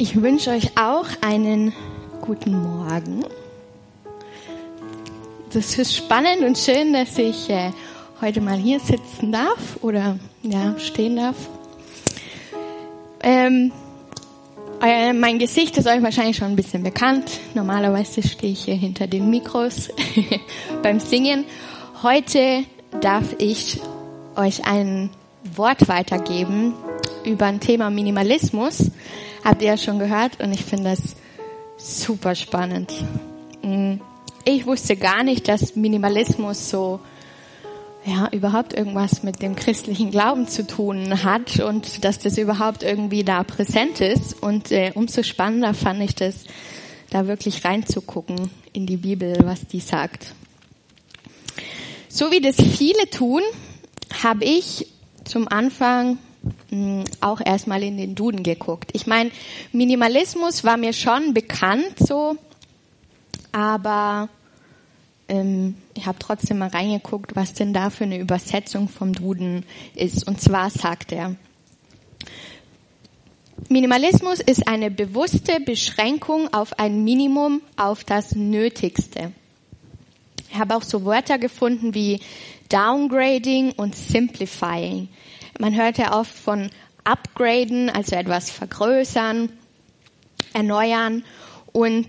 Ich wünsche euch auch einen guten Morgen. Das ist spannend und schön, dass ich äh, heute mal hier sitzen darf oder ja stehen darf. Ähm, äh, mein Gesicht ist euch wahrscheinlich schon ein bisschen bekannt. Normalerweise stehe ich hier hinter den Mikros beim Singen. Heute darf ich euch ein Wort weitergeben über ein Thema Minimalismus. Habt ihr ja schon gehört und ich finde das super spannend. Mm. Ich wusste gar nicht, dass Minimalismus so ja, überhaupt irgendwas mit dem christlichen Glauben zu tun hat und dass das überhaupt irgendwie da präsent ist. Und äh, umso spannender fand ich das, da wirklich reinzugucken in die Bibel, was die sagt. So wie das viele tun, habe ich zum Anfang auch erstmal in den Duden geguckt. Ich meine, Minimalismus war mir schon bekannt so, aber ähm, ich habe trotzdem mal reingeguckt, was denn da für eine Übersetzung vom Duden ist. Und zwar sagt er, Minimalismus ist eine bewusste Beschränkung auf ein Minimum, auf das Nötigste. Ich habe auch so Wörter gefunden wie Downgrading und Simplifying. Man hört ja oft von Upgraden, also etwas vergrößern, erneuern und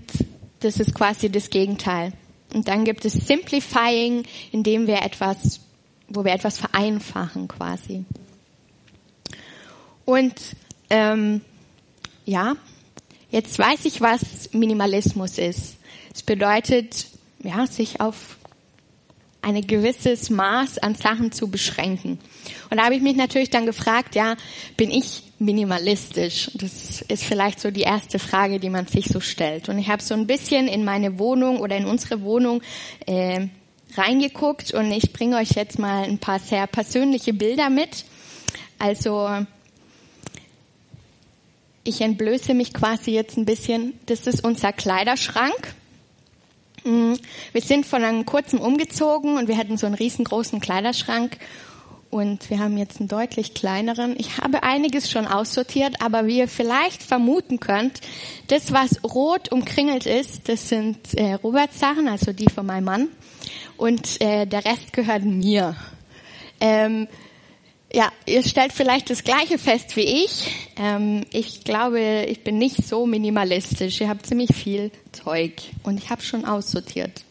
das ist quasi das Gegenteil. Und dann gibt es Simplifying, indem wir etwas, wo wir etwas vereinfachen quasi. Und ähm, ja, jetzt weiß ich, was Minimalismus ist. Es bedeutet, ja, sich auf ein gewisses Maß an Sachen zu beschränken. Und da habe ich mich natürlich dann gefragt, ja, bin ich minimalistisch? Das ist vielleicht so die erste Frage, die man sich so stellt. Und ich habe so ein bisschen in meine Wohnung oder in unsere Wohnung äh, reingeguckt und ich bringe euch jetzt mal ein paar sehr persönliche Bilder mit. Also ich entblöße mich quasi jetzt ein bisschen. Das ist unser Kleiderschrank. Mm, wir sind von einem kurzen umgezogen und wir hatten so einen riesengroßen Kleiderschrank und wir haben jetzt einen deutlich kleineren. Ich habe einiges schon aussortiert, aber wie ihr vielleicht vermuten könnt, das, was rot umkringelt ist, das sind äh, Roberts Sachen, also die von meinem Mann und äh, der Rest gehört mir. Ähm, ja, ihr stellt vielleicht das Gleiche fest wie ich. Ähm, ich glaube, ich bin nicht so minimalistisch. Ihr habt ziemlich viel Zeug und ich habe schon aussortiert.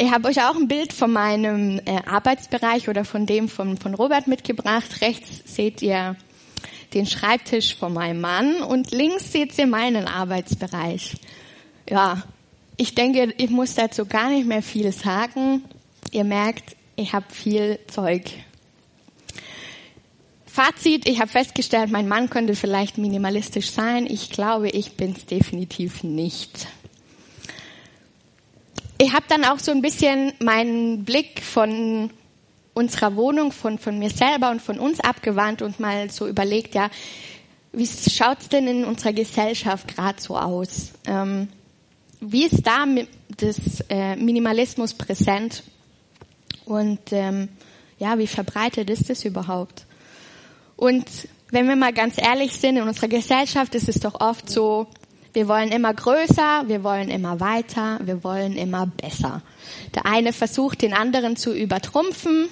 Ich habe euch auch ein Bild von meinem äh, Arbeitsbereich oder von dem von, von Robert mitgebracht. Rechts seht ihr den Schreibtisch von meinem Mann und links seht ihr meinen Arbeitsbereich. Ja, ich denke, ich muss dazu gar nicht mehr viel sagen. Ihr merkt, ich habe viel Zeug Fazit, ich habe festgestellt, mein Mann könnte vielleicht minimalistisch sein. Ich glaube, ich bin es definitiv nicht. Ich habe dann auch so ein bisschen meinen Blick von unserer Wohnung, von, von mir selber und von uns abgewandt und mal so überlegt, ja, wie schaut's denn in unserer Gesellschaft gerade so aus? Ähm, wie ist da das äh, Minimalismus präsent? Und ähm, ja, wie verbreitet ist es überhaupt? Und wenn wir mal ganz ehrlich sind, in unserer Gesellschaft ist es doch oft so, wir wollen immer größer, wir wollen immer weiter, wir wollen immer besser. Der eine versucht, den anderen zu übertrumpfen.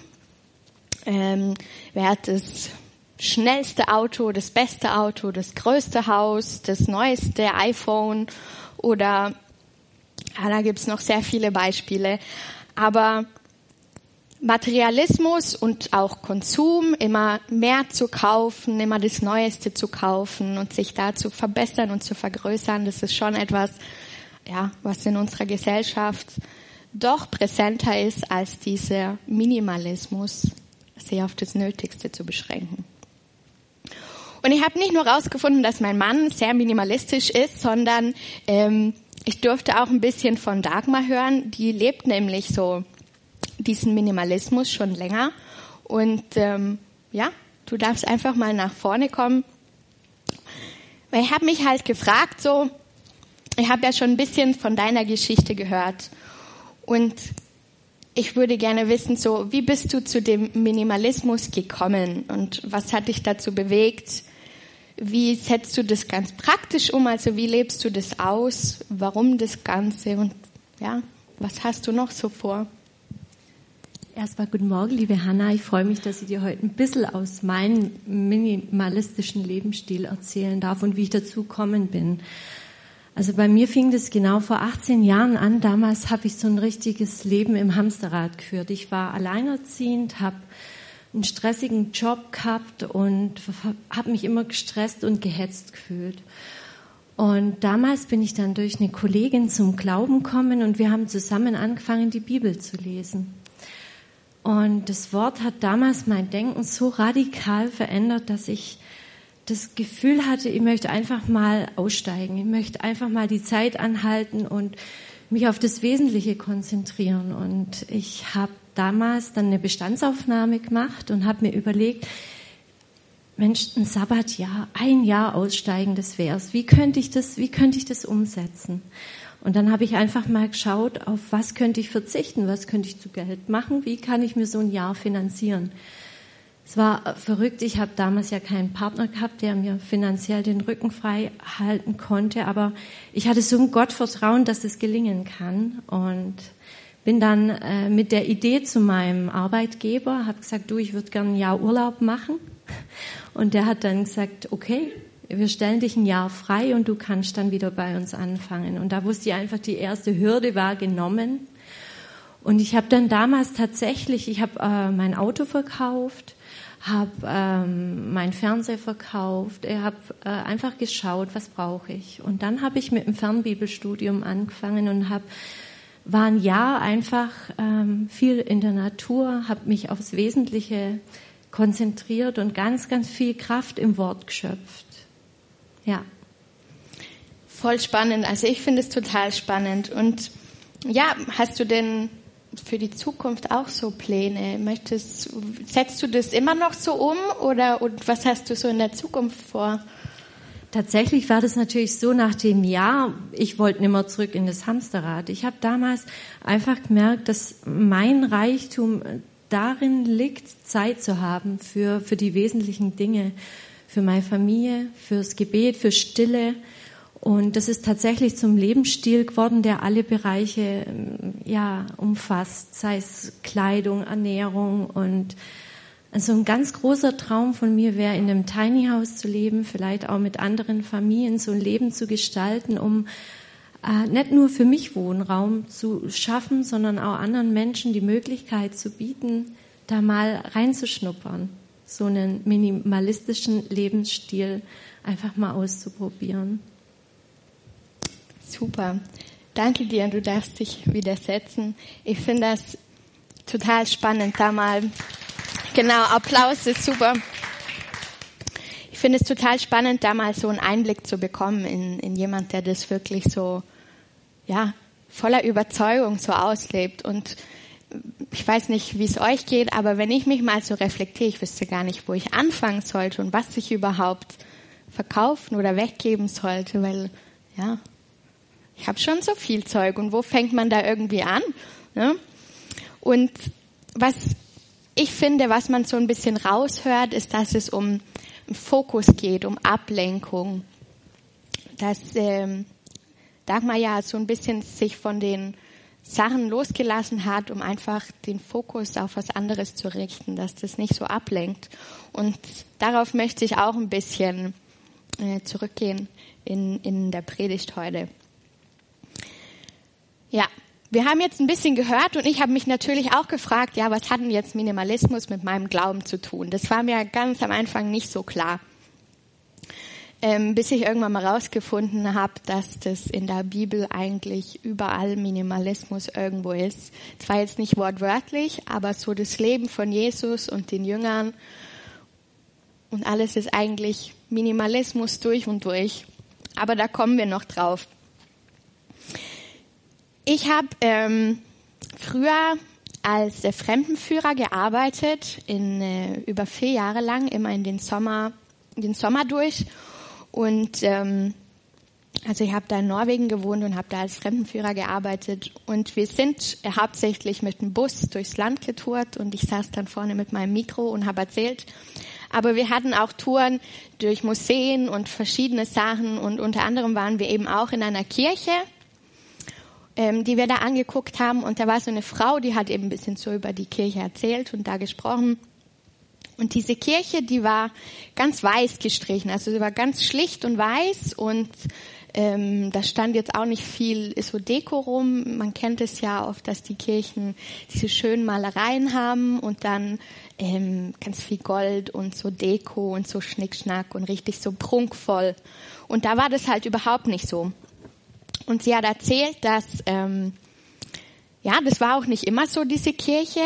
Ähm, wer hat das schnellste Auto, das beste Auto, das größte Haus, das neueste iPhone oder ja, da gibt's noch sehr viele Beispiele. Aber Materialismus und auch Konsum, immer mehr zu kaufen, immer das Neueste zu kaufen und sich da zu verbessern und zu vergrößern, das ist schon etwas, ja, was in unserer Gesellschaft doch präsenter ist als dieser Minimalismus, sich auf das Nötigste zu beschränken. Und ich habe nicht nur herausgefunden, dass mein Mann sehr minimalistisch ist, sondern ähm, ich durfte auch ein bisschen von Dagmar hören. Die lebt nämlich so diesen Minimalismus schon länger. Und ähm, ja, du darfst einfach mal nach vorne kommen. Weil ich habe mich halt gefragt, so, ich habe ja schon ein bisschen von deiner Geschichte gehört. Und ich würde gerne wissen, so, wie bist du zu dem Minimalismus gekommen und was hat dich dazu bewegt, wie setzt du das ganz praktisch um? Also wie lebst du das aus? Warum das Ganze? Und ja, was hast du noch so vor? Erstmal guten Morgen, liebe Hanna. Ich freue mich, dass ich dir heute ein bisschen aus meinem minimalistischen Lebensstil erzählen darf und wie ich dazu gekommen bin. Also bei mir fing das genau vor 18 Jahren an. Damals habe ich so ein richtiges Leben im Hamsterrad geführt. Ich war alleinerziehend, habe einen stressigen Job gehabt und habe mich immer gestresst und gehetzt gefühlt. Und damals bin ich dann durch eine Kollegin zum Glauben gekommen und wir haben zusammen angefangen, die Bibel zu lesen. Und das Wort hat damals mein Denken so radikal verändert, dass ich das Gefühl hatte, ich möchte einfach mal aussteigen. Ich möchte einfach mal die Zeit anhalten und mich auf das Wesentliche konzentrieren. Und ich habe damals dann eine Bestandsaufnahme gemacht und habe mir überlegt, Mensch, ein Sabbatjahr, ein Jahr aussteigen, das wär's. Wie könnte ich das, wie könnte ich das umsetzen? Und dann habe ich einfach mal geschaut, auf was könnte ich verzichten, was könnte ich zu Geld machen, wie kann ich mir so ein Jahr finanzieren. Es war verrückt, ich habe damals ja keinen Partner gehabt, der mir finanziell den Rücken frei halten konnte, aber ich hatte so ein Gottvertrauen, dass es gelingen kann und bin dann äh, mit der Idee zu meinem Arbeitgeber, habe gesagt, du, ich würde gerne ein Jahr Urlaub machen und der hat dann gesagt, okay, wir stellen dich ein Jahr frei und du kannst dann wieder bei uns anfangen. Und da wusste ich einfach, die erste Hürde war genommen. Und ich habe dann damals tatsächlich, ich habe äh, mein Auto verkauft, habe ähm, mein Fernseher verkauft, ich habe äh, einfach geschaut, was brauche ich. Und dann habe ich mit dem Fernbibelstudium angefangen und habe war ein Jahr einfach ähm, viel in der Natur, habe mich aufs Wesentliche konzentriert und ganz, ganz viel Kraft im Wort geschöpft. Ja. Voll spannend. Also ich finde es total spannend. Und ja, hast du denn für die Zukunft auch so Pläne? Möchtest, setzt du das immer noch so um oder und was hast du so in der Zukunft vor? Tatsächlich war das natürlich so nach dem Jahr, ich wollte nicht mehr zurück in das Hamsterrad. Ich habe damals einfach gemerkt, dass mein Reichtum darin liegt, Zeit zu haben für, für die wesentlichen Dinge, für meine Familie, fürs Gebet, für Stille, und das ist tatsächlich zum Lebensstil geworden, der alle Bereiche ähm, ja umfasst, sei es Kleidung, Ernährung. Und also ein ganz großer Traum von mir wäre, in einem Tiny House zu leben, vielleicht auch mit anderen Familien so ein Leben zu gestalten, um äh, nicht nur für mich Wohnraum zu schaffen, sondern auch anderen Menschen die Möglichkeit zu bieten, da mal reinzuschnuppern, so einen minimalistischen Lebensstil einfach mal auszuprobieren. Super. Danke dir, du darfst dich widersetzen. Ich finde das total spannend, da mal, genau, Applaus ist super. Ich finde es total spannend, da mal so einen Einblick zu bekommen in, in jemand, der das wirklich so, ja, voller Überzeugung so auslebt. Und ich weiß nicht, wie es euch geht, aber wenn ich mich mal so reflektiere, ich wüsste gar nicht, wo ich anfangen sollte und was ich überhaupt verkaufen oder weggeben sollte, weil, ja, ich habe schon so viel Zeug und wo fängt man da irgendwie an? Ne? Und was ich finde, was man so ein bisschen raushört, ist, dass es um Fokus geht, um Ablenkung. Dass ähm, Dagmar ja so ein bisschen sich von den Sachen losgelassen hat, um einfach den Fokus auf was anderes zu richten, dass das nicht so ablenkt. Und darauf möchte ich auch ein bisschen äh, zurückgehen in, in der Predigt heute. Ja, wir haben jetzt ein bisschen gehört und ich habe mich natürlich auch gefragt, ja, was hat denn jetzt Minimalismus mit meinem Glauben zu tun? Das war mir ganz am Anfang nicht so klar. Ähm, bis ich irgendwann mal rausgefunden habe, dass das in der Bibel eigentlich überall Minimalismus irgendwo ist. Zwar jetzt nicht wortwörtlich, aber so das Leben von Jesus und den Jüngern und alles ist eigentlich Minimalismus durch und durch. Aber da kommen wir noch drauf. Ich habe ähm, früher als äh, Fremdenführer gearbeitet, in, äh, über vier Jahre lang, immer in den Sommer, den Sommer durch. Und ähm, also ich habe da in Norwegen gewohnt und habe da als Fremdenführer gearbeitet. Und wir sind hauptsächlich mit dem Bus durchs Land getourt und ich saß dann vorne mit meinem Mikro und habe erzählt. Aber wir hatten auch Touren durch Museen und verschiedene Sachen und unter anderem waren wir eben auch in einer Kirche, ähm, die wir da angeguckt haben und da war so eine Frau, die hat eben ein bisschen so über die Kirche erzählt und da gesprochen. Und diese Kirche, die war ganz weiß gestrichen, also sie war ganz schlicht und weiß und ähm, da stand jetzt auch nicht viel so Deko rum. Man kennt es ja oft, dass die Kirchen diese schönen Malereien haben und dann ähm, ganz viel Gold und so Deko und so Schnickschnack und richtig so prunkvoll. Und da war das halt überhaupt nicht so. Und sie hat erzählt, dass ähm, ja, das war auch nicht immer so, diese Kirche.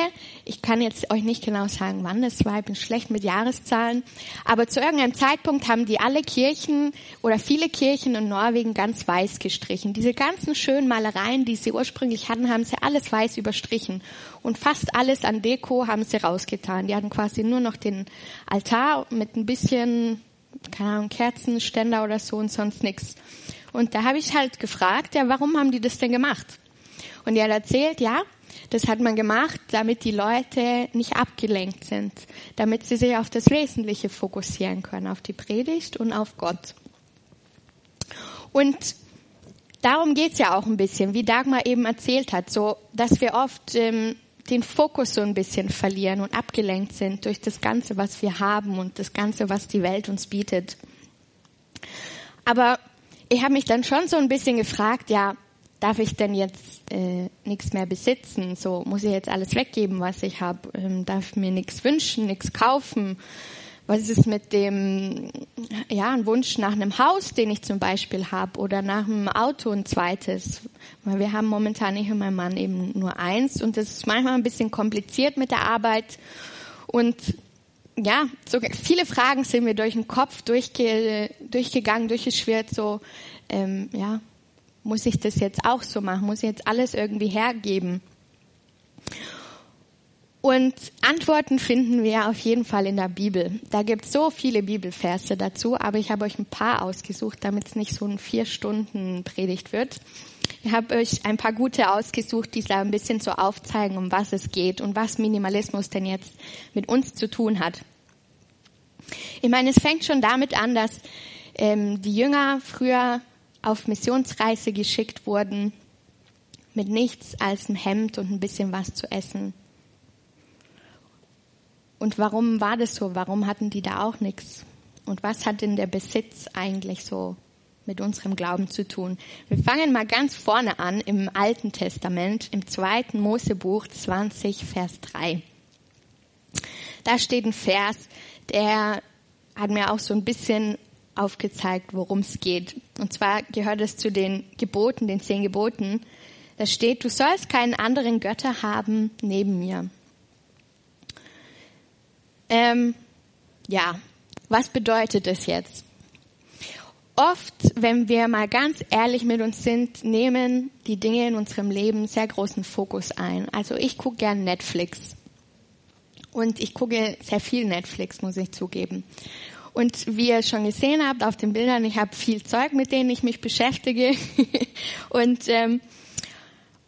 Ich kann jetzt euch nicht genau sagen, wann das war. Ich bin schlecht mit Jahreszahlen. Aber zu irgendeinem Zeitpunkt haben die alle Kirchen oder viele Kirchen in Norwegen ganz weiß gestrichen. Diese ganzen schönen Malereien, die sie ursprünglich hatten, haben sie alles weiß überstrichen. Und fast alles an Deko haben sie rausgetan. Die hatten quasi nur noch den Altar mit ein bisschen, keine Ahnung, Kerzenständer oder so und sonst nichts. Und da habe ich halt gefragt, ja, warum haben die das denn gemacht? Und er erzählt, ja, das hat man gemacht, damit die Leute nicht abgelenkt sind, damit sie sich auf das Wesentliche fokussieren können, auf die Predigt und auf Gott. Und darum geht's ja auch ein bisschen, wie Dagmar eben erzählt hat, so, dass wir oft ähm, den Fokus so ein bisschen verlieren und abgelenkt sind durch das Ganze, was wir haben und das Ganze, was die Welt uns bietet. Aber ich habe mich dann schon so ein bisschen gefragt, ja, darf ich denn jetzt äh, nichts mehr besitzen? So muss ich jetzt alles weggeben, was ich habe? Ähm, darf mir nichts wünschen, nichts kaufen? Was ist mit dem, ja, ein Wunsch nach einem Haus, den ich zum Beispiel habe, oder nach einem Auto ein zweites? Weil wir haben momentan, ich und mein Mann, eben nur eins und das ist manchmal ein bisschen kompliziert mit der Arbeit und ja, so viele Fragen sind mir durch den Kopf durchge, durchgegangen, durchgeschwirrt, so, ähm, ja, muss ich das jetzt auch so machen? Muss ich jetzt alles irgendwie hergeben? Und Antworten finden wir auf jeden Fall in der Bibel. Da gibt es so viele Bibelverse dazu, aber ich habe euch ein paar ausgesucht, damit es nicht so ein vier Stunden Predigt wird. Ich habe euch ein paar gute ausgesucht, die ein bisschen so aufzeigen, um was es geht und was Minimalismus denn jetzt mit uns zu tun hat. Ich meine, es fängt schon damit an, dass ähm, die Jünger früher auf Missionsreise geschickt wurden mit nichts als ein Hemd und ein bisschen was zu essen. Und warum war das so? Warum hatten die da auch nichts? Und was hat denn der Besitz eigentlich so mit unserem Glauben zu tun? Wir fangen mal ganz vorne an im Alten Testament, im zweiten Mosebuch 20, Vers 3. Da steht ein Vers, der hat mir auch so ein bisschen aufgezeigt, worum es geht. Und zwar gehört es zu den Geboten, den zehn Geboten. Da steht, du sollst keinen anderen Götter haben neben mir. Ähm, ja, was bedeutet das jetzt? Oft, wenn wir mal ganz ehrlich mit uns sind, nehmen die Dinge in unserem Leben sehr großen Fokus ein. Also ich gucke gern Netflix. Und ich gucke sehr viel Netflix, muss ich zugeben. Und wie ihr schon gesehen habt auf den Bildern, ich habe viel Zeug, mit denen ich mich beschäftige. und ähm,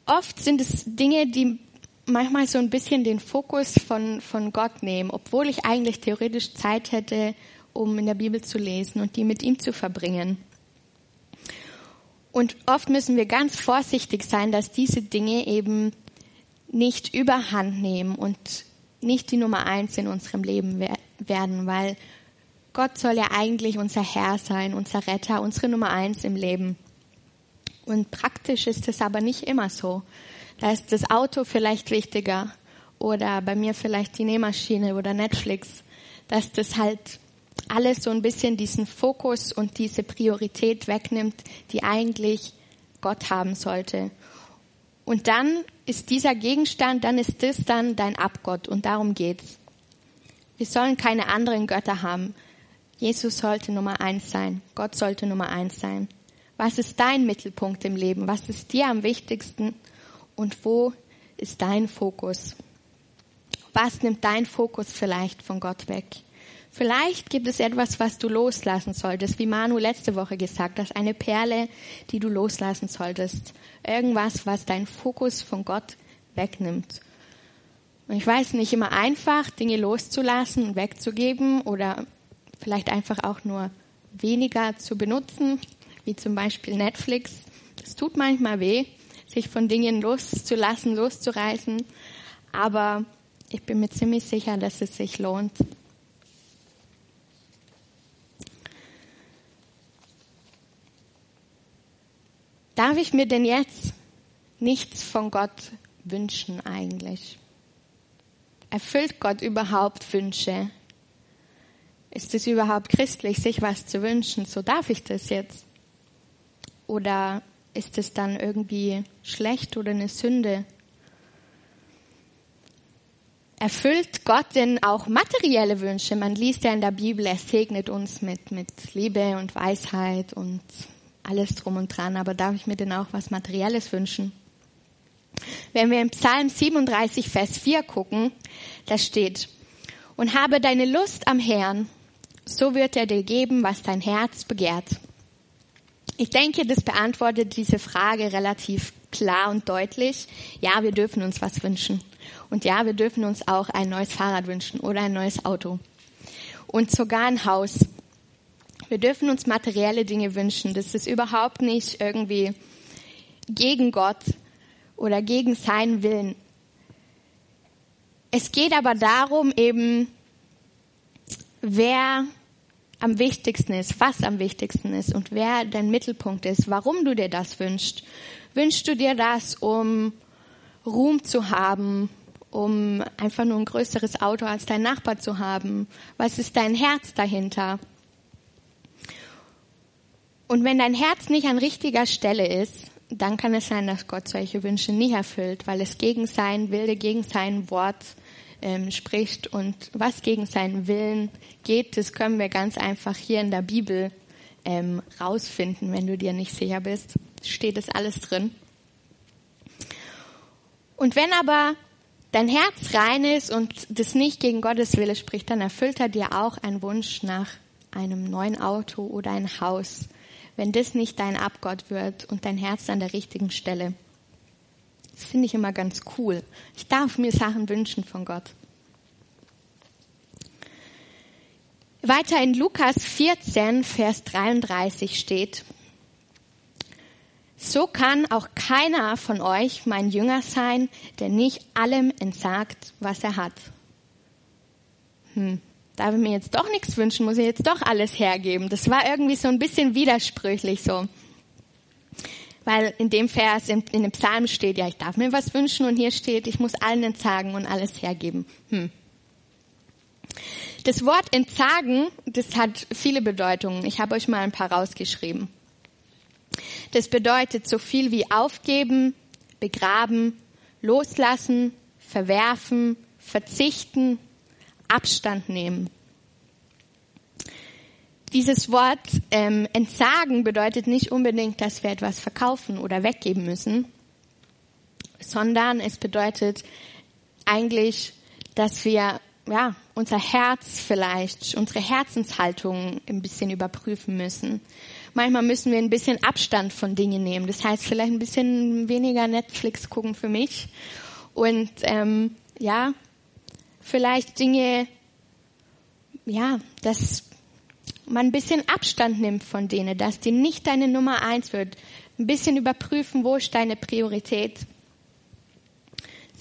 oft sind es Dinge, die manchmal so ein bisschen den Fokus von, von Gott nehmen, obwohl ich eigentlich theoretisch Zeit hätte, um in der Bibel zu lesen und die mit ihm zu verbringen. Und oft müssen wir ganz vorsichtig sein, dass diese Dinge eben nicht überhand nehmen und nicht die Nummer eins in unserem Leben werden, weil Gott soll ja eigentlich unser Herr sein, unser Retter, unsere Nummer eins im Leben. Und praktisch ist es aber nicht immer so. Da ist das Auto vielleicht wichtiger oder bei mir vielleicht die Nähmaschine oder Netflix, dass das halt alles so ein bisschen diesen Fokus und diese Priorität wegnimmt, die eigentlich Gott haben sollte. Und dann ist dieser Gegenstand, dann ist das dann dein Abgott und darum geht's. Wir sollen keine anderen Götter haben. Jesus sollte Nummer eins sein. Gott sollte Nummer eins sein. Was ist dein Mittelpunkt im Leben? Was ist dir am wichtigsten? Und wo ist dein Fokus? Was nimmt dein Fokus vielleicht von Gott weg? Vielleicht gibt es etwas, was du loslassen solltest, wie Manu letzte Woche gesagt hat, eine Perle, die du loslassen solltest. Irgendwas, was deinen Fokus von Gott wegnimmt. Und ich weiß nicht immer einfach, Dinge loszulassen und wegzugeben oder vielleicht einfach auch nur weniger zu benutzen, wie zum Beispiel Netflix. Es tut manchmal weh, sich von Dingen loszulassen, loszureißen, aber ich bin mir ziemlich sicher, dass es sich lohnt. Darf ich mir denn jetzt nichts von Gott wünschen eigentlich? Erfüllt Gott überhaupt Wünsche? Ist es überhaupt christlich, sich was zu wünschen? So darf ich das jetzt? Oder ist es dann irgendwie schlecht oder eine Sünde? Erfüllt Gott denn auch materielle Wünsche? Man liest ja in der Bibel, er segnet uns mit, mit Liebe und Weisheit und alles drum und dran. Aber darf ich mir denn auch was Materielles wünschen? Wenn wir im Psalm 37, Vers 4 gucken, da steht, und habe deine Lust am Herrn, so wird er dir geben, was dein Herz begehrt. Ich denke, das beantwortet diese Frage relativ klar und deutlich. Ja, wir dürfen uns was wünschen. Und ja, wir dürfen uns auch ein neues Fahrrad wünschen oder ein neues Auto. Und sogar ein Haus. Wir dürfen uns materielle Dinge wünschen. Das ist überhaupt nicht irgendwie gegen Gott oder gegen seinen Willen. Es geht aber darum, eben, wer am wichtigsten ist, was am wichtigsten ist und wer dein Mittelpunkt ist, warum du dir das wünschst. Wünschst du dir das, um Ruhm zu haben, um einfach nur ein größeres Auto als dein Nachbar zu haben? Was ist dein Herz dahinter? Und wenn dein Herz nicht an richtiger Stelle ist, dann kann es sein, dass Gott solche Wünsche nicht erfüllt, weil es gegen sein Wilde, gegen sein Wort ähm, spricht und was gegen seinen Willen geht, das können wir ganz einfach hier in der Bibel ähm, rausfinden, wenn du dir nicht sicher bist. Steht es alles drin. Und wenn aber dein Herz rein ist und das nicht gegen Gottes Wille spricht, dann erfüllt er dir auch einen Wunsch nach einem neuen Auto oder ein Haus, wenn das nicht dein Abgott wird und dein Herz an der richtigen Stelle. Das finde ich immer ganz cool. Ich darf mir Sachen wünschen von Gott. Weiter in Lukas 14, Vers 33 steht, so kann auch keiner von euch mein Jünger sein, der nicht allem entsagt, was er hat. Hm, darf ich mir jetzt doch nichts wünschen, muss ich jetzt doch alles hergeben. Das war irgendwie so ein bisschen widersprüchlich so. Weil in dem Vers, in, in dem Psalm steht, ja, ich darf mir was wünschen und hier steht, ich muss allen entsagen und alles hergeben. Hm. Das Wort entsagen, das hat viele Bedeutungen. Ich habe euch mal ein paar rausgeschrieben. Das bedeutet so viel wie aufgeben, begraben, loslassen, verwerfen, verzichten, Abstand nehmen. Dieses Wort ähm, entsagen bedeutet nicht unbedingt, dass wir etwas verkaufen oder weggeben müssen, sondern es bedeutet eigentlich, dass wir ja, unser Herz vielleicht, unsere Herzenshaltung ein bisschen überprüfen müssen. Manchmal müssen wir ein bisschen Abstand von Dingen nehmen. Das heißt vielleicht ein bisschen weniger Netflix gucken für mich und ähm, ja, vielleicht Dinge, ja, das man ein bisschen Abstand nimmt von denen, dass die nicht deine Nummer eins wird. Ein bisschen überprüfen, wo ist deine Priorität.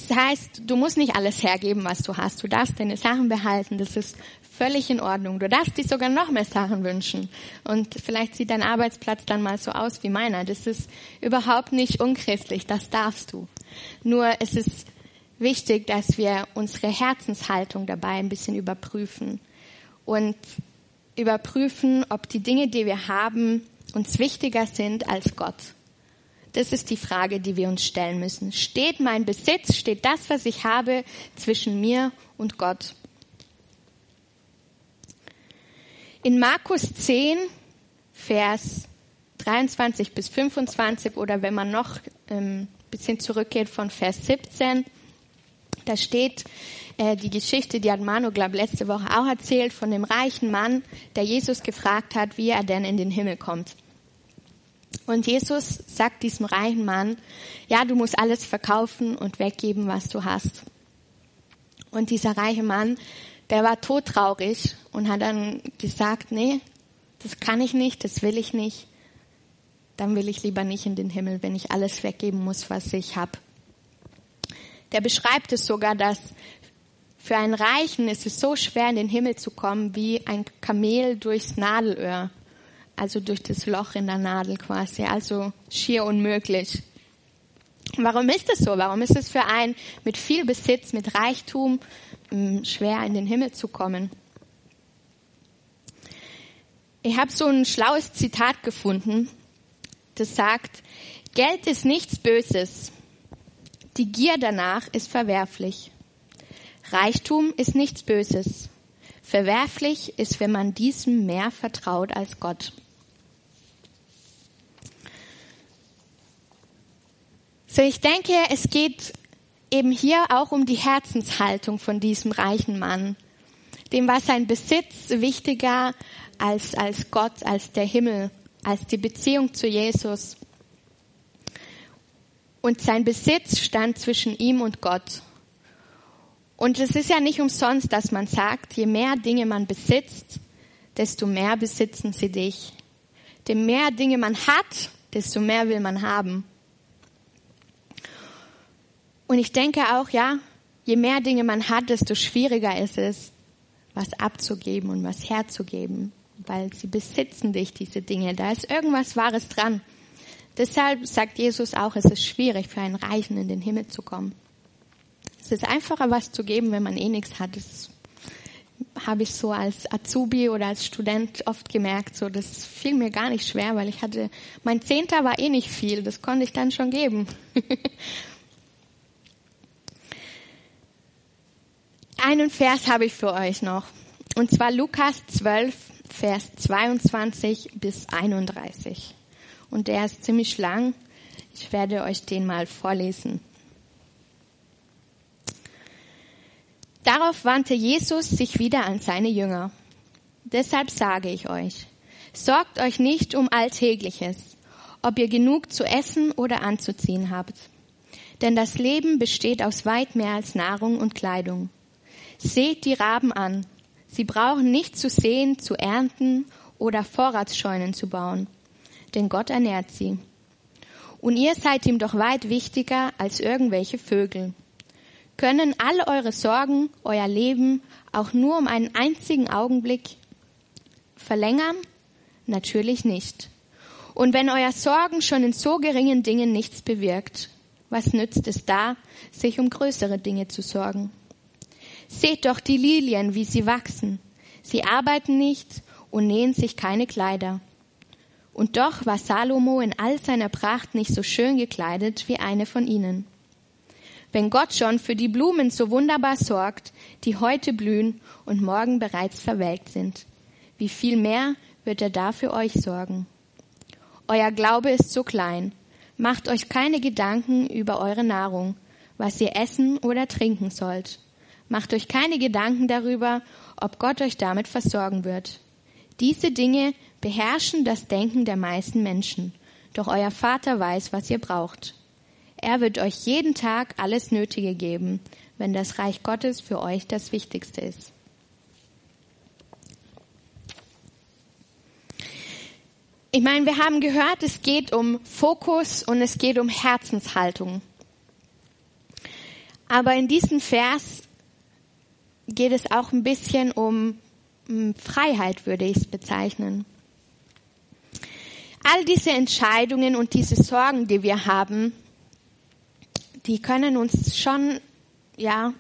Das heißt, du musst nicht alles hergeben, was du hast. Du darfst deine Sachen behalten. Das ist völlig in Ordnung. Du darfst dir sogar noch mehr Sachen wünschen. Und vielleicht sieht dein Arbeitsplatz dann mal so aus wie meiner. Das ist überhaupt nicht unchristlich. Das darfst du. Nur es ist wichtig, dass wir unsere Herzenshaltung dabei ein bisschen überprüfen. Und überprüfen, ob die Dinge, die wir haben, uns wichtiger sind als Gott. Das ist die Frage, die wir uns stellen müssen. Steht mein Besitz, steht das, was ich habe, zwischen mir und Gott? In Markus 10, Vers 23 bis 25 oder wenn man noch ein ähm, bisschen zurückgeht von Vers 17, da steht, äh, die Geschichte, die hat Manu, glaube letzte Woche auch erzählt, von dem reichen Mann, der Jesus gefragt hat, wie er denn in den Himmel kommt. Und Jesus sagt diesem reichen Mann, ja, du musst alles verkaufen und weggeben, was du hast. Und dieser reiche Mann, der war todtraurig und hat dann gesagt, nee, das kann ich nicht, das will ich nicht. Dann will ich lieber nicht in den Himmel, wenn ich alles weggeben muss, was ich habe. Der beschreibt es sogar, dass für einen Reichen ist es so schwer, in den Himmel zu kommen, wie ein Kamel durchs Nadelöhr. Also durch das Loch in der Nadel quasi. Also schier unmöglich. Warum ist es so? Warum ist es für einen mit viel Besitz, mit Reichtum mm, schwer in den Himmel zu kommen? Ich habe so ein schlaues Zitat gefunden, das sagt, Geld ist nichts Böses. Die Gier danach ist verwerflich. Reichtum ist nichts Böses. Verwerflich ist, wenn man diesem mehr vertraut als Gott. So, ich denke, es geht eben hier auch um die Herzenshaltung von diesem reichen Mann. Dem war sein Besitz wichtiger als, als Gott, als der Himmel, als die Beziehung zu Jesus. Und sein Besitz stand zwischen ihm und Gott. Und es ist ja nicht umsonst, dass man sagt, je mehr Dinge man besitzt, desto mehr besitzen sie dich. Je mehr Dinge man hat, desto mehr will man haben. Und ich denke auch, ja, je mehr Dinge man hat, desto schwieriger ist es, was abzugeben und was herzugeben, weil sie besitzen dich, diese Dinge. Da ist irgendwas Wahres dran. Deshalb sagt Jesus auch, es ist schwierig für einen Reichen in den Himmel zu kommen. Es ist einfacher, was zu geben, wenn man eh nichts hat. Das habe ich so als Azubi oder als Student oft gemerkt. So, das fiel mir gar nicht schwer, weil ich hatte, mein Zehnter war eh nicht viel. Das konnte ich dann schon geben. einen Vers habe ich für euch noch. Und zwar Lukas 12, Vers 22 bis 31. Und der ist ziemlich lang. Ich werde euch den mal vorlesen. Darauf wandte Jesus sich wieder an seine Jünger. Deshalb sage ich euch, sorgt euch nicht um Alltägliches, ob ihr genug zu essen oder anzuziehen habt. Denn das Leben besteht aus weit mehr als Nahrung und Kleidung. Seht die Raben an. Sie brauchen nicht zu sehen, zu ernten oder Vorratsscheunen zu bauen, denn Gott ernährt sie. Und ihr seid ihm doch weit wichtiger als irgendwelche Vögel. Können all eure Sorgen, euer Leben auch nur um einen einzigen Augenblick verlängern? Natürlich nicht. Und wenn euer Sorgen schon in so geringen Dingen nichts bewirkt, was nützt es da, sich um größere Dinge zu sorgen? Seht doch die Lilien, wie sie wachsen. Sie arbeiten nicht und nähen sich keine Kleider. Und doch war Salomo in all seiner Pracht nicht so schön gekleidet wie eine von ihnen. Wenn Gott schon für die Blumen so wunderbar sorgt, die heute blühen und morgen bereits verwelkt sind, wie viel mehr wird er da für euch sorgen? Euer Glaube ist so klein. Macht euch keine Gedanken über eure Nahrung, was ihr essen oder trinken sollt. Macht euch keine Gedanken darüber, ob Gott euch damit versorgen wird. Diese Dinge beherrschen das Denken der meisten Menschen. Doch euer Vater weiß, was ihr braucht. Er wird euch jeden Tag alles Nötige geben, wenn das Reich Gottes für euch das Wichtigste ist. Ich meine, wir haben gehört, es geht um Fokus und es geht um Herzenshaltung. Aber in diesem Vers geht es auch ein bisschen um Freiheit, würde ich es bezeichnen. All diese Entscheidungen und diese Sorgen, die wir haben, die können uns schon, ja,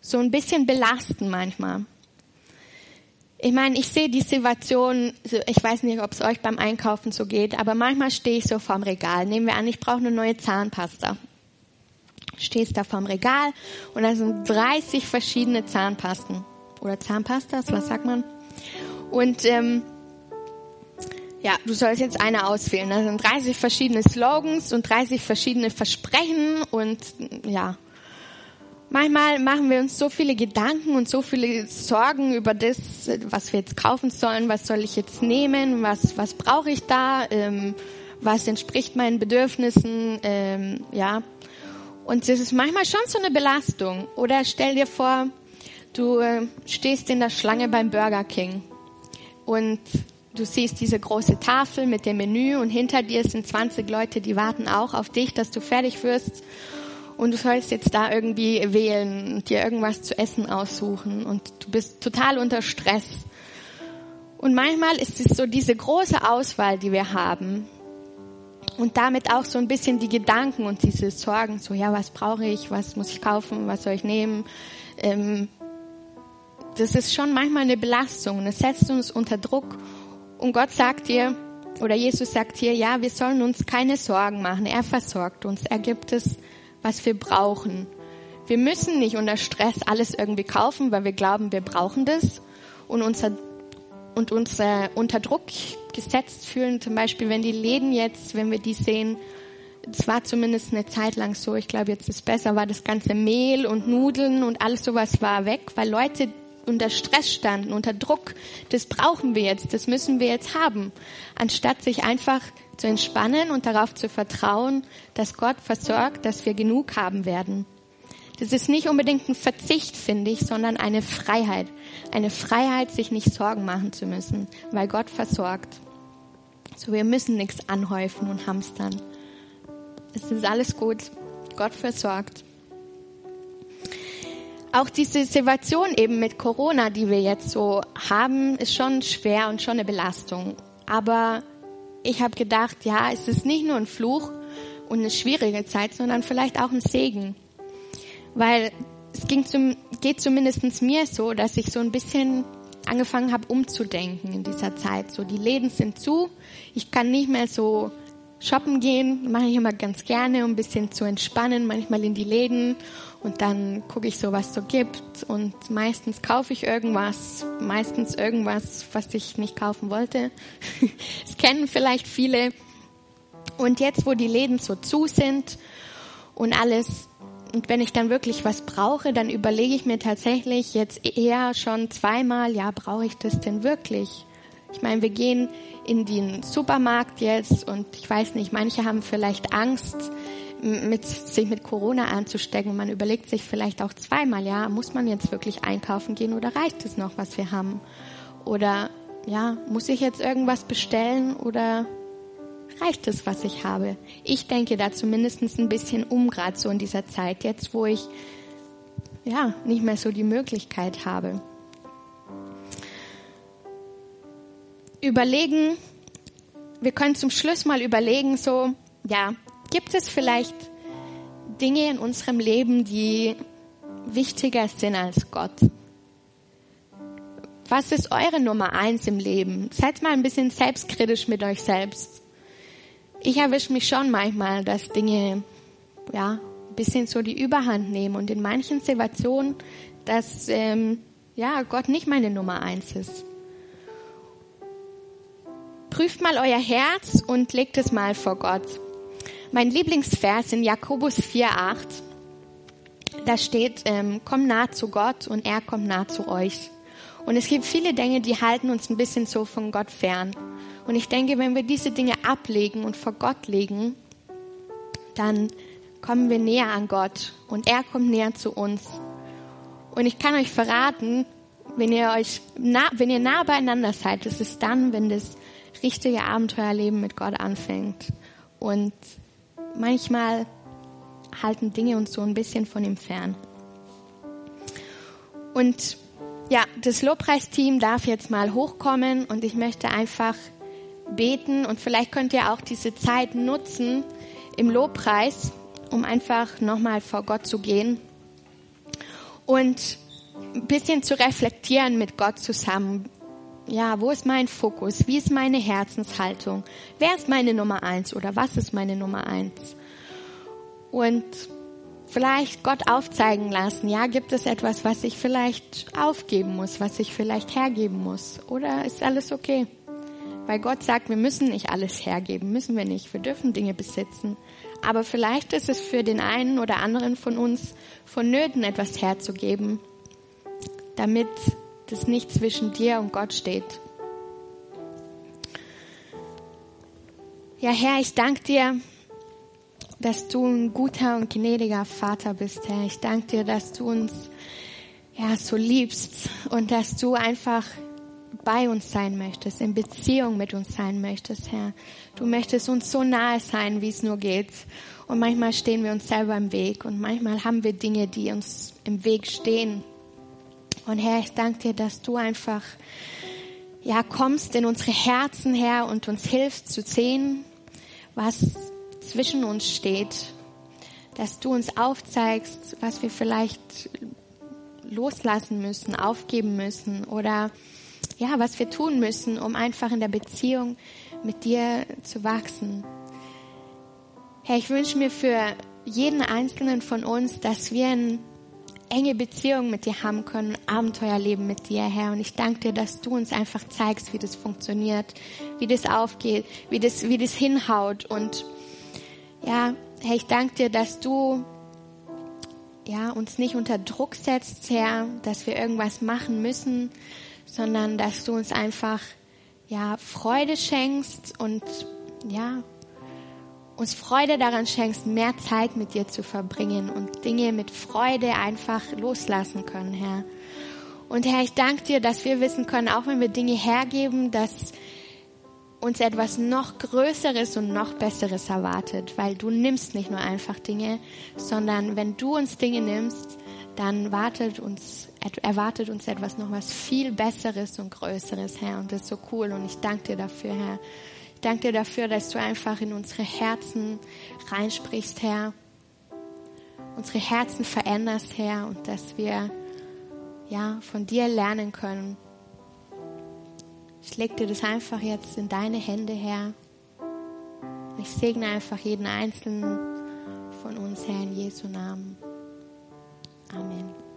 so ein bisschen belasten manchmal. Ich meine, ich sehe die Situation, ich weiß nicht, ob es euch beim Einkaufen so geht, aber manchmal stehe ich so vorm Regal. Nehmen wir an, ich brauche eine neue Zahnpasta stehst da vorm Regal und da sind 30 verschiedene Zahnpasten oder Zahnpastas, was sagt man? Und ähm, ja, du sollst jetzt eine auswählen. Da sind 30 verschiedene Slogans und 30 verschiedene Versprechen und ja. Manchmal machen wir uns so viele Gedanken und so viele Sorgen über das, was wir jetzt kaufen sollen, was soll ich jetzt nehmen, was, was brauche ich da, ähm, was entspricht meinen Bedürfnissen, ähm, ja. Und das ist manchmal schon so eine Belastung. Oder stell dir vor, du äh, stehst in der Schlange beim Burger King und du siehst diese große Tafel mit dem Menü und hinter dir sind 20 Leute, die warten auch auf dich, dass du fertig wirst. Und du sollst jetzt da irgendwie wählen und dir irgendwas zu essen aussuchen und du bist total unter Stress. Und manchmal ist es so diese große Auswahl, die wir haben. Und damit auch so ein bisschen die Gedanken und diese Sorgen, so ja, was brauche ich, was muss ich kaufen, was soll ich nehmen. Ähm, das ist schon manchmal eine Belastung. Es setzt uns unter Druck. Und Gott sagt dir, oder Jesus sagt hier, ja, wir sollen uns keine Sorgen machen. Er versorgt uns. Er gibt es, was wir brauchen. Wir müssen nicht unter Stress alles irgendwie kaufen, weil wir glauben, wir brauchen das und unser und uns unter Druck gesetzt fühlen. Zum Beispiel, wenn die Läden jetzt, wenn wir die sehen, das war zumindest eine Zeit lang so, ich glaube jetzt ist es besser, war das ganze Mehl und Nudeln und alles sowas war weg, weil Leute unter Stress standen, unter Druck. Das brauchen wir jetzt, das müssen wir jetzt haben. Anstatt sich einfach zu entspannen und darauf zu vertrauen, dass Gott versorgt, dass wir genug haben werden. Das ist nicht unbedingt ein Verzicht, finde ich, sondern eine Freiheit. Eine Freiheit, sich nicht Sorgen machen zu müssen, weil Gott versorgt. So, wir müssen nichts anhäufen und hamstern. Es ist alles gut. Gott versorgt. Auch diese Situation eben mit Corona, die wir jetzt so haben, ist schon schwer und schon eine Belastung. Aber ich habe gedacht, ja, es ist nicht nur ein Fluch und eine schwierige Zeit, sondern vielleicht auch ein Segen weil es ging zum, geht zumindest mir so, dass ich so ein bisschen angefangen habe umzudenken in dieser Zeit. So die Läden sind zu, ich kann nicht mehr so shoppen gehen, mache ich immer ganz gerne, um ein bisschen zu entspannen, manchmal in die Läden und dann gucke ich so, was so gibt und meistens kaufe ich irgendwas, meistens irgendwas, was ich nicht kaufen wollte. Das kennen vielleicht viele. Und jetzt, wo die Läden so zu sind und alles und wenn ich dann wirklich was brauche, dann überlege ich mir tatsächlich jetzt eher schon zweimal, ja, brauche ich das denn wirklich? Ich meine, wir gehen in den Supermarkt jetzt und ich weiß nicht, manche haben vielleicht Angst, mit, sich mit Corona anzustecken. Man überlegt sich vielleicht auch zweimal, ja, muss man jetzt wirklich einkaufen gehen oder reicht es noch, was wir haben? Oder ja, muss ich jetzt irgendwas bestellen oder reicht es, was ich habe. Ich denke da zumindest ein bisschen um, gerade so in dieser Zeit jetzt, wo ich ja nicht mehr so die Möglichkeit habe. Überlegen, wir können zum Schluss mal überlegen, so, ja, gibt es vielleicht Dinge in unserem Leben, die wichtiger sind als Gott? Was ist eure Nummer eins im Leben? Seid mal ein bisschen selbstkritisch mit euch selbst ich erwische mich schon manchmal, dass Dinge, ja, ein bisschen so die Überhand nehmen und in manchen Situationen, dass, ähm, ja, Gott nicht meine Nummer eins ist. Prüft mal euer Herz und legt es mal vor Gott. Mein Lieblingsvers in Jakobus 4,8, da steht, ähm, komm nah zu Gott und er kommt nah zu euch. Und es gibt viele Dinge, die halten uns ein bisschen so von Gott fern. Und ich denke, wenn wir diese Dinge ablegen und vor Gott legen, dann kommen wir näher an Gott und er kommt näher zu uns. Und ich kann euch verraten, wenn ihr euch nah, wenn ihr nah beieinander seid, das ist dann, wenn das richtige Abenteuerleben mit Gott anfängt. Und manchmal halten Dinge uns so ein bisschen von ihm fern. Und ja, das Lobpreisteam darf jetzt mal hochkommen und ich möchte einfach beten und vielleicht könnt ihr auch diese Zeit nutzen im Lobpreis, um einfach nochmal vor Gott zu gehen und ein bisschen zu reflektieren mit Gott zusammen. Ja, wo ist mein Fokus? Wie ist meine Herzenshaltung? Wer ist meine Nummer eins oder was ist meine Nummer eins? Und vielleicht Gott aufzeigen lassen. Ja, gibt es etwas, was ich vielleicht aufgeben muss, was ich vielleicht hergeben muss? Oder ist alles okay? Weil Gott sagt, wir müssen nicht alles hergeben, müssen wir nicht. Wir dürfen Dinge besitzen. Aber vielleicht ist es für den einen oder anderen von uns vonnöten, etwas herzugeben, damit das nicht zwischen dir und Gott steht. Ja, Herr, ich danke dir dass du ein guter und gnädiger Vater bist, Herr. Ich danke dir, dass du uns ja so liebst und dass du einfach bei uns sein möchtest, in Beziehung mit uns sein möchtest, Herr. Du möchtest uns so nahe sein, wie es nur geht. Und manchmal stehen wir uns selber im Weg und manchmal haben wir Dinge, die uns im Weg stehen. Und Herr, ich danke dir, dass du einfach ja kommst in unsere Herzen, Herr, und uns hilfst zu sehen, was zwischen uns steht, dass du uns aufzeigst, was wir vielleicht loslassen müssen, aufgeben müssen oder ja, was wir tun müssen, um einfach in der Beziehung mit dir zu wachsen. Herr, ich wünsche mir für jeden einzelnen von uns, dass wir eine enge Beziehung mit dir haben können, Abenteuerleben mit dir, Herr. Und ich danke dir, dass du uns einfach zeigst, wie das funktioniert, wie das aufgeht, wie das, wie das hinhaut und ja, Herr, ich danke dir, dass du ja, uns nicht unter Druck setzt, Herr, dass wir irgendwas machen müssen, sondern dass du uns einfach ja, Freude schenkst und ja, uns Freude daran schenkst, mehr Zeit mit dir zu verbringen und Dinge mit Freude einfach loslassen können, Herr. Und Herr, ich danke dir, dass wir wissen können, auch wenn wir Dinge hergeben, dass uns etwas noch Größeres und noch Besseres erwartet, weil du nimmst nicht nur einfach Dinge, sondern wenn du uns Dinge nimmst, dann wartet uns, erwartet uns etwas noch was viel Besseres und Größeres, Herr. Und das ist so cool und ich danke dir dafür, Herr. Danke dir dafür, dass du einfach in unsere Herzen reinsprichst, Herr. Unsere Herzen veränderst, Herr, und dass wir, ja, von dir lernen können ich leg dir das einfach jetzt in deine Hände, Herr. Ich segne einfach jeden einzelnen von uns, Herr, in Jesu Namen. Amen.